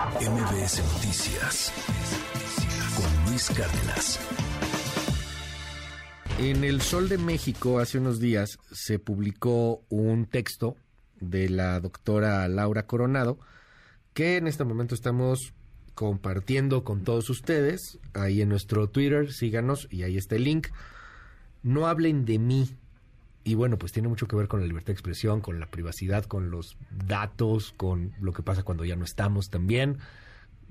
MBS Noticias con Luis Cárdenas. En El Sol de México hace unos días se publicó un texto de la doctora Laura Coronado que en este momento estamos compartiendo con todos ustedes ahí en nuestro Twitter, síganos y ahí está el link. No hablen de mí, y bueno, pues tiene mucho que ver con la libertad de expresión, con la privacidad, con los datos, con lo que pasa cuando ya no estamos también.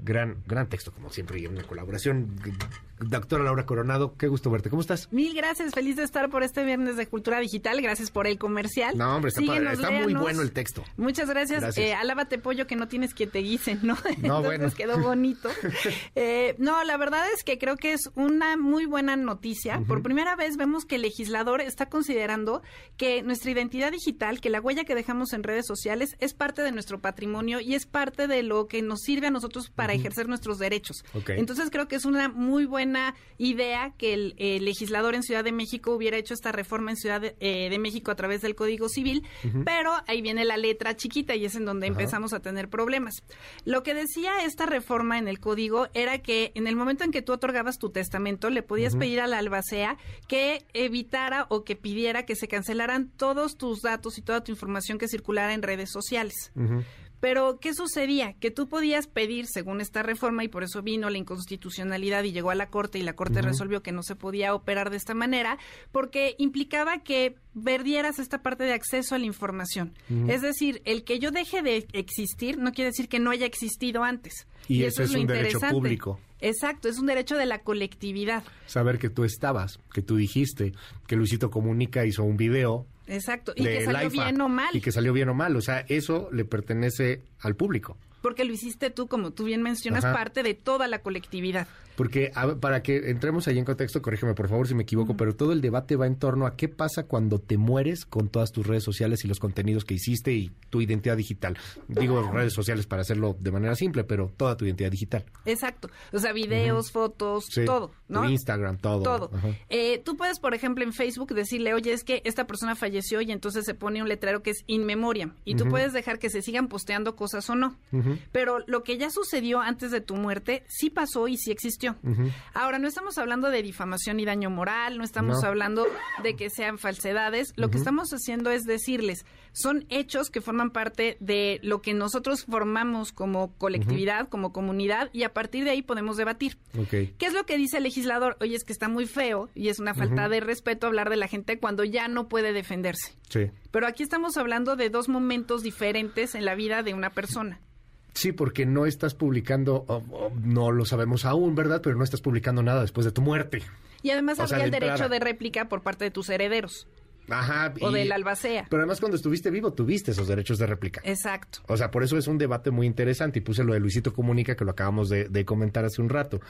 Gran, gran texto, como siempre, y una colaboración. Doctora Laura Coronado, qué gusto verte. ¿Cómo estás? Mil gracias, feliz de estar por este viernes de Cultura Digital. Gracias por el comercial. No, hombre, está, está muy bueno el texto. Muchas gracias. Eh, alábate, pollo, que no tienes que te guisen, ¿no? No, bueno. quedó bonito. eh, no, la verdad es que creo que es una muy buena noticia. Por primera vez vemos que el legislador está considerando que nuestra identidad digital, que la huella que dejamos en redes sociales, es parte de nuestro patrimonio y es parte de lo que nos sirve a nosotros para ejercer nuestros derechos. Entonces creo que es una muy buena idea que el, legislador en Ciudad de México hubiera hecho esta reforma en Ciudad de, eh, México a través del Código Civil, pero ahí viene la letra chiquita y es en donde empezamos a tener problemas. Lo que decía esta reforma en el Código era que en el momento en que tú otorgabas tu testamento, le podías pedir a la albacea que evitara o que pidiera que se cancelaran todos tus datos y toda tu información que circulara en redes sociales. Pero, ¿qué sucedía? Que tú podías pedir, según esta reforma, y por eso vino la inconstitucionalidad y llegó a la Corte y la Corte resolvió que no se podía operar de esta manera, porque implicaba que perdieras esta parte de acceso a la información. Es decir, el que yo deje de existir no quiere decir que no haya existido antes. Y, eso, es, un derecho público. Exacto, es un derecho de la colectividad. Saber que tú estabas, que tú dijiste, que Luisito Comunica hizo un video Exacto, y que salió bien o mal. Y que salió bien o mal, o sea, eso le pertenece al público. Porque lo hiciste tú, como tú bien mencionas, parte de toda la colectividad. Porque para que entremos ahí en contexto, corrígeme por favor si me equivoco, pero todo el debate va en torno a qué pasa cuando te mueres con todas tus redes sociales y los contenidos que hiciste y tu identidad digital. Digo redes sociales para hacerlo de manera simple, pero toda tu identidad digital. Exacto. O sea, videos, fotos, todo, ¿no? Instagram, todo. Todo. Eh, tú puedes, por ejemplo, en Facebook decirle, oye, es que esta persona falleció y entonces se pone un letrero que es in memoriam. Y tú puedes dejar que se sigan posteando cosas o no. Pero lo que ya sucedió antes de tu muerte sí pasó y sí existió. Ahora, no estamos hablando de difamación y daño moral, no estamos hablando de que sean falsedades. Lo que estamos haciendo es decirles, son hechos que forman parte de lo que nosotros formamos como colectividad, como comunidad, y a partir de ahí podemos debatir. ¿Qué es lo que dice el legislador? Oye, es que está muy feo y es una falta de respeto hablar de la gente cuando ya no puede defenderse. Sí. Pero aquí estamos hablando de dos momentos diferentes en la vida de una persona. Sí, porque no estás publicando, no lo sabemos aún, ¿verdad? Pero no estás publicando nada después de tu muerte. Y además habría el derecho de réplica por parte de tus herederos. Ajá. O del albacea. Pero además cuando estuviste vivo tuviste esos derechos de réplica. Exacto. O sea, por eso es un debate muy interesante y puse lo de Luisito Comunica que lo acabamos de, comentar hace un rato.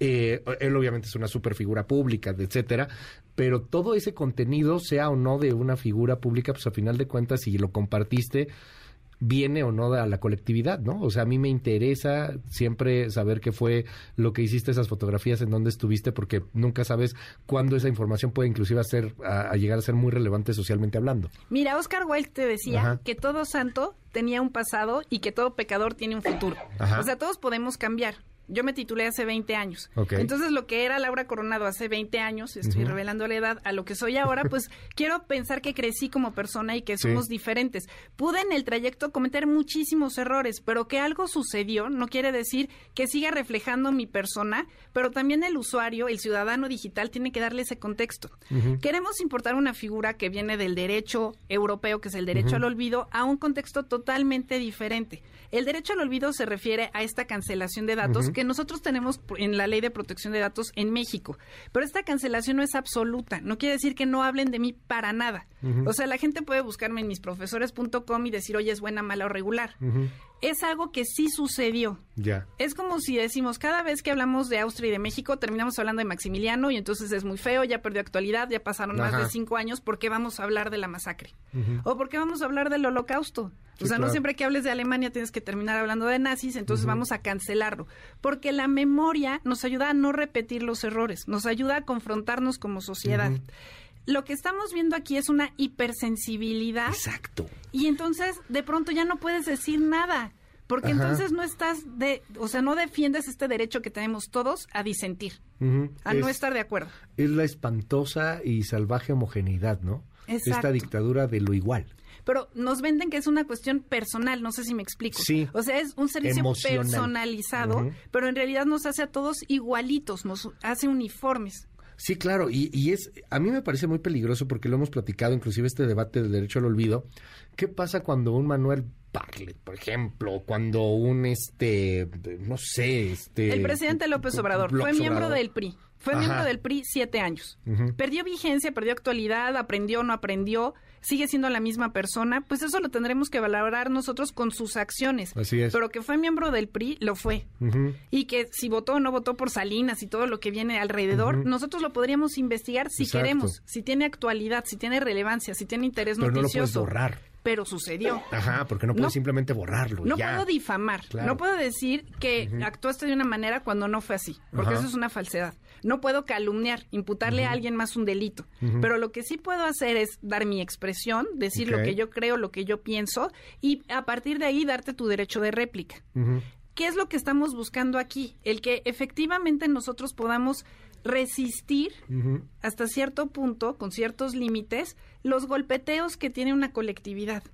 Eh, él obviamente es una super figura pública, etcétera, pero todo ese contenido, sea o no de una figura pública, pues a final de cuentas, si lo compartiste viene o no a la colectividad, ¿no? O sea, a mí me interesa siempre saber qué fue lo que hiciste, esas fotografías, en dónde estuviste, porque nunca sabes cuándo esa información puede inclusive hacer, a, llegar a ser muy relevante socialmente hablando. Mira, Oscar Wilde te decía que todo santo tenía un pasado y que todo pecador tiene un futuro. O sea, todos podemos cambiar. Yo me titulé hace 20 años. Entonces, lo que era Laura Coronado hace 20 años, estoy revelando la edad a lo que soy ahora, pues quiero pensar que crecí como persona y que somos diferentes. Pude en el trayecto cometer muchísimos errores, pero que algo sucedió no quiere decir que siga reflejando mi persona, pero también el usuario, el ciudadano digital, tiene que darle ese contexto. Queremos importar una figura que viene del derecho europeo, que es el derecho al olvido, a un contexto totalmente diferente. El derecho al olvido se refiere a esta cancelación de datos que nosotros tenemos en la ley de protección de datos en México. Pero esta cancelación no es absoluta. No quiere decir que no hablen de mí para nada. O sea, la gente puede buscarme en misprofesores.com y decir, oye, es buena, mala o regular. Es algo que sí sucedió. Ya. Es como si decimos, cada vez que hablamos de Austria y de México, terminamos hablando de Maximiliano y entonces es muy feo, ya perdió actualidad, ya pasaron más de cinco años, ¿por qué vamos a hablar de la masacre? ¿O por qué vamos a hablar del holocausto? o sea, no siempre que hables de Alemania tienes que terminar hablando de nazis, entonces vamos a cancelarlo. Porque la memoria nos ayuda a no repetir los errores, nos ayuda a confrontarnos como sociedad. Lo que estamos viendo aquí es una hipersensibilidad. Exacto. Y entonces de pronto ya no puedes decir nada porque Ajá. entonces no estás de, o sea, no defiendes este derecho que tenemos todos a disentir, a no Es- estar de acuerdo. Es la espantosa y salvaje homogeneidad, ¿no? Exacto. Esta dictadura de lo igual. Pero nos venden que es una cuestión personal, no sé si me explico. Sí. O sea, es un servicio Emocional. personalizado, pero en realidad nos hace a todos igualitos, nos hace uniformes. Sí, claro, y, y es, a mí me parece muy peligroso porque lo hemos platicado, inclusive este debate del derecho al olvido. ¿Qué pasa cuando un Manuel Bartlett, por ejemplo, cuando un, este, no sé, este... El presidente López Obrador fue miembro Obrador. del PRI. Fue Ajá. miembro del PRI siete años. Perdió vigencia, perdió actualidad, aprendió, no aprendió, sigue siendo la misma persona. Pues eso lo tendremos que valorar nosotros con sus acciones. Así es. Pero que fue miembro del PRI, lo fue. Ujú. Y que si votó o no votó por Salinas y todo lo que viene alrededor, nosotros lo podríamos investigar si Exacto. queremos, si tiene actualidad, si tiene relevancia, si tiene interés Pero no lo puedes noticioso. borrar. Pero sucedió. Ajá, porque no puedes No- simplemente borrarlo. No ya. puedo difamar, Claro. no puedo decir que actuaste de una manera cuando no fue así, porque eso es una falsedad. No puedo calumniar, imputarle a alguien más un delito, pero lo que sí puedo hacer es dar mi expresión, decir lo que yo creo, lo que yo pienso y a partir de ahí darte tu derecho de réplica. ¿Qué es lo que estamos buscando aquí? El que efectivamente nosotros podamos resistir hasta cierto punto, con ciertos límites, los golpeteos que tiene una colectividad.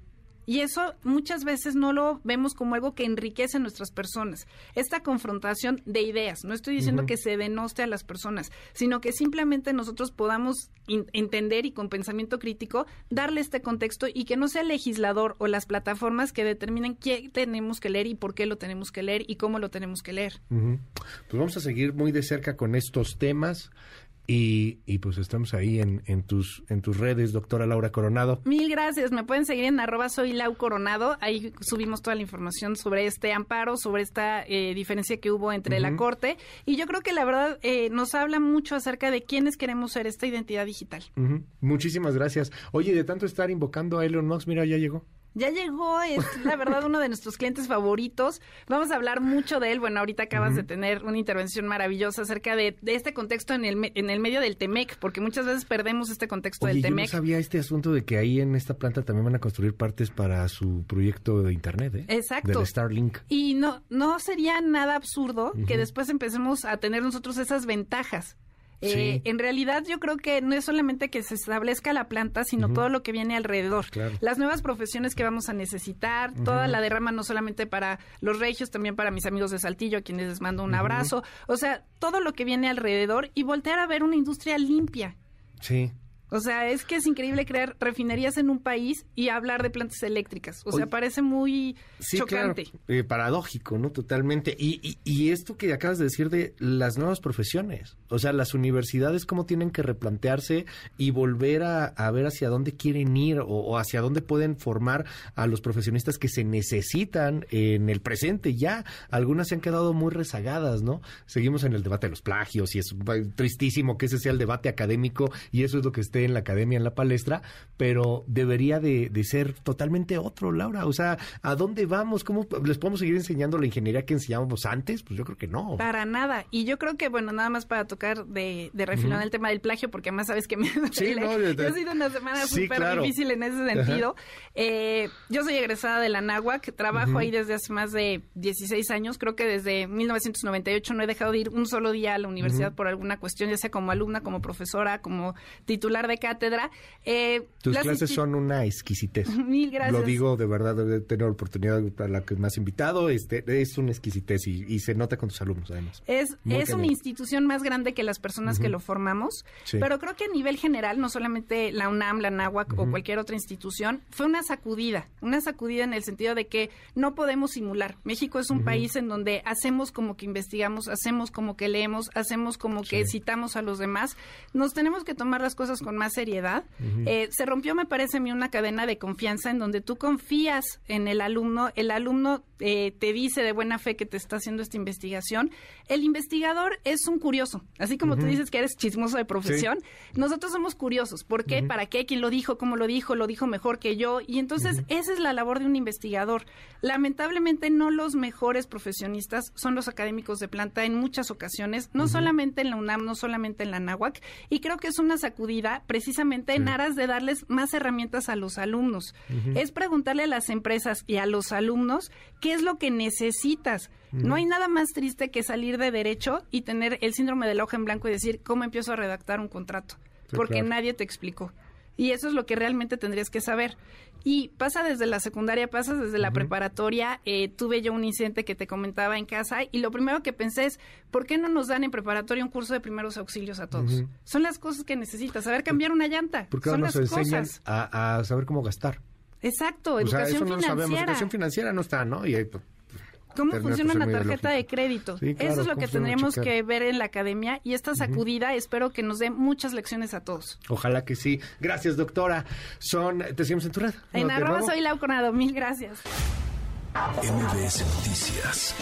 Y eso muchas veces no lo vemos como algo que enriquece a nuestras personas. Esta confrontación de ideas. No estoy diciendo que se denoste a las personas, sino que simplemente nosotros podamos entender y con pensamiento crítico darle este contexto y que no sea el legislador o las plataformas que determinen qué tenemos que leer y por qué lo tenemos que leer y cómo lo tenemos que leer. Pues vamos a seguir muy de cerca con estos temas y, y pues estamos ahí en, en, tus, en tus redes, doctora Laura Coronado. Mil gracias. Me pueden seguir en arroba soy Lau Coronado. Ahí subimos toda la información sobre este amparo, sobre esta eh, diferencia que hubo entre la. Corte. Y yo creo que la verdad eh, nos habla mucho acerca de quiénes queremos ser esta identidad digital. Muchísimas gracias. Oye, de tanto estar invocando a Elon Musk, mira, ya llegó. Ya llegó, es la verdad uno de nuestros clientes favoritos. Vamos a hablar mucho de él. Bueno, ahorita acabas de tener una intervención maravillosa acerca de, de este contexto en el, en el medio del TEMEC, porque muchas veces perdemos este contexto Oye, del yo no TEMEC. sabía este asunto de que ahí en esta planta también van a construir partes para su proyecto de internet, ¿eh? Exacto. Del Starlink. Y no, no sería nada absurdo que después empecemos a tener nosotros esas ventajas. Eh, Sí. En realidad yo creo que no es solamente que se establezca la planta, sino todo lo que viene alrededor. Claro. Las nuevas profesiones que vamos a necesitar, toda la derrama no solamente para los regios, también para mis amigos de Saltillo, a quienes les mando un abrazo. O sea, todo lo que viene alrededor y voltear a ver una industria limpia. Sí. O sea, es que es increíble crear refinerías en un país y hablar de plantas eléctricas. O sea, Oye. parece muy Sí, chocante. claro. Eh, paradójico, ¿no? Totalmente. Y, y, y esto que acabas de decir de las nuevas profesiones. O sea, las universidades cómo tienen que replantearse y volver a, a ver hacia dónde quieren ir o, o hacia dónde pueden formar a los profesionistas que se necesitan en el presente ya. Algunas se han quedado muy rezagadas, ¿no? Seguimos en el debate de los plagios y es eh, tristísimo que ese sea el debate académico y eso es lo que esté en la academia, en la palestra, pero debería de, de ser totalmente otro, Laura. O sea, ¿a dónde vamos? ¿Cómo les podemos seguir enseñando la ingeniería que enseñábamos antes? Pues yo creo que no. Para nada. Y yo creo que, bueno, nada más para tocar de, de refilón el tema del plagio, porque además sabes que me Sí, no, de- de- ha sido una semana Sí, súper claro. difícil en ese sentido. Eh, yo soy egresada de la NAWAC, trabajo ahí desde hace más de 16 años. Creo que desde 1998 no he dejado de ir un solo día a la universidad por alguna cuestión, ya sea como alumna, como profesora, como titular de cátedra. Eh, Tus las clases son una exquisitez. Mil gracias. Lo digo de verdad, de tener oportunidad a la que me has invitado. Este, es una exquisitez y, y se nota con tus alumnos, además. Es, Muy es una institución más grande que las personas que lo formamos, Sí. pero creo que a nivel general, no solamente la UNAM, la NAWAC o cualquier otra institución, fue una sacudida, una sacudida en el sentido de que no podemos simular. México es un país en donde hacemos como que investigamos, hacemos como que leemos, hacemos como que Sí. citamos a los demás. Nos tenemos que tomar las cosas con más seriedad. Eh, se rompió, me parece a mí, una cadena de confianza en donde tú confías en el alumno, el alumno eh, te dice de buena fe que te está haciendo esta investigación. El investigador es un curioso, así como tú dices que eres chismoso de profesión, nosotros somos curiosos. ¿Por qué? ¿Para qué? ¿Quién lo dijo? ¿Cómo lo dijo? ¿Lo dijo mejor que yo? Y entonces esa es la labor de un investigador. Lamentablemente no los mejores profesionistas son los académicos de planta en muchas ocasiones, no solamente en la UNAM, no solamente en la NAWAC, y creo que es una sacudida, precisamente en aras de darles más herramientas a los alumnos. Es preguntarle a las empresas y a los alumnos qué es lo que necesitas. No hay nada más triste que salir de derecho y tener el síndrome del hoja en blanco y decir, ¿cómo empiezo a redactar un contrato? Porque nadie te explicó. Y eso es lo que realmente tendrías que saber. Y pasa desde la secundaria, pasa desde la preparatoria. Eh, tuve yo un incidente que te comentaba en casa y lo primero que pensé es, ¿por qué no nos dan en preparatoria un curso de primeros auxilios a todos? Son las cosas que necesitas, saber cambiar una llanta. Porque Son nos las enseñan cosas. a, a saber cómo gastar. Exacto, O sea, educación eso no lo financiera. sabemos. Educación financiera no está, ¿no? Y ahí, pues, ¿Cómo funciona una muy tarjeta de crédito? Sí, claro, Eso es lo que tendríamos checar. que ver en la academia y esta sacudida espero que nos dé muchas lecciones a todos. Ojalá que sí. Gracias, doctora. Son, te seguimos en tu red. En ¿no? Arroba soy Lau Coronado, mil gracias. MBS Noticias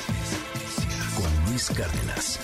con Luis Cárdenas.